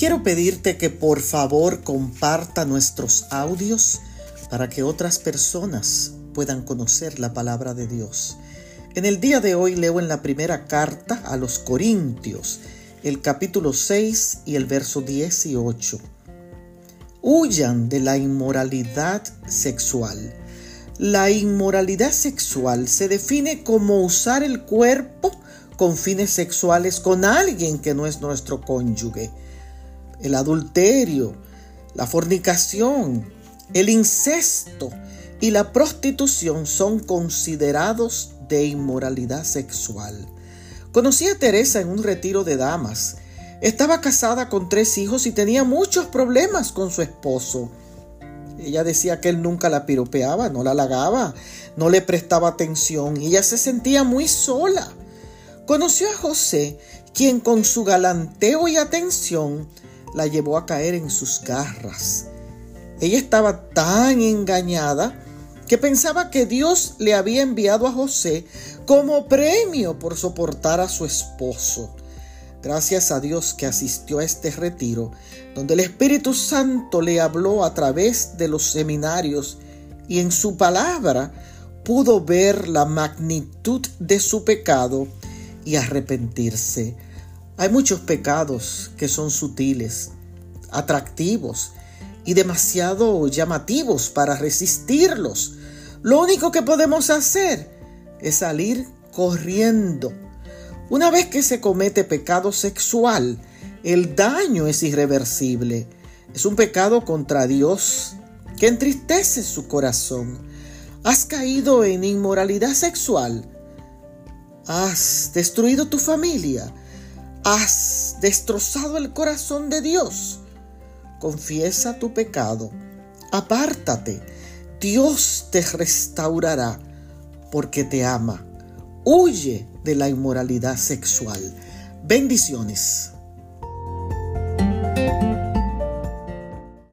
Quiero pedirte que por favor comparta nuestros audios para que otras personas puedan conocer la palabra de Dios. En el día de hoy leo en la primera carta a los Corintios, el capítulo 6 y el verso 18. Huyan de la inmoralidad sexual. La inmoralidad sexual se define como usar el cuerpo con fines sexuales con alguien que no es nuestro cónyuge. El adulterio, la fornicación, el incesto y la prostitución son considerados de inmoralidad sexual. Conocí a Teresa en un retiro de damas. Estaba casada con tres hijos y tenía muchos problemas con su esposo. Ella decía que él nunca la piropeaba, no la halagaba, no le prestaba atención y ella se sentía muy sola. Conoció a José, quien con su galanteo y atención la llevó a caer en sus garras. Ella estaba tan engañada que pensaba que Dios le había enviado a José como premio por soportar a su esposo. Gracias a Dios que asistió a este retiro, donde el Espíritu Santo le habló a través de los seminarios y en su palabra pudo ver la magnitud de su pecado y arrepentirse. Hay muchos pecados que son sutiles, atractivos y demasiado llamativos para resistirlos. Lo único que podemos hacer es salir corriendo una vez que se comete pecado sexual, el daño es irreversible. Es un pecado contra Dios que entristece su corazón. Has caído en inmoralidad sexual. Has destruido tu familia. Has destrozado el corazón de Dios. Confiesa tu pecado. Apártate. Dios te restaurará porque te ama. Huye de la inmoralidad sexual. Bendiciones.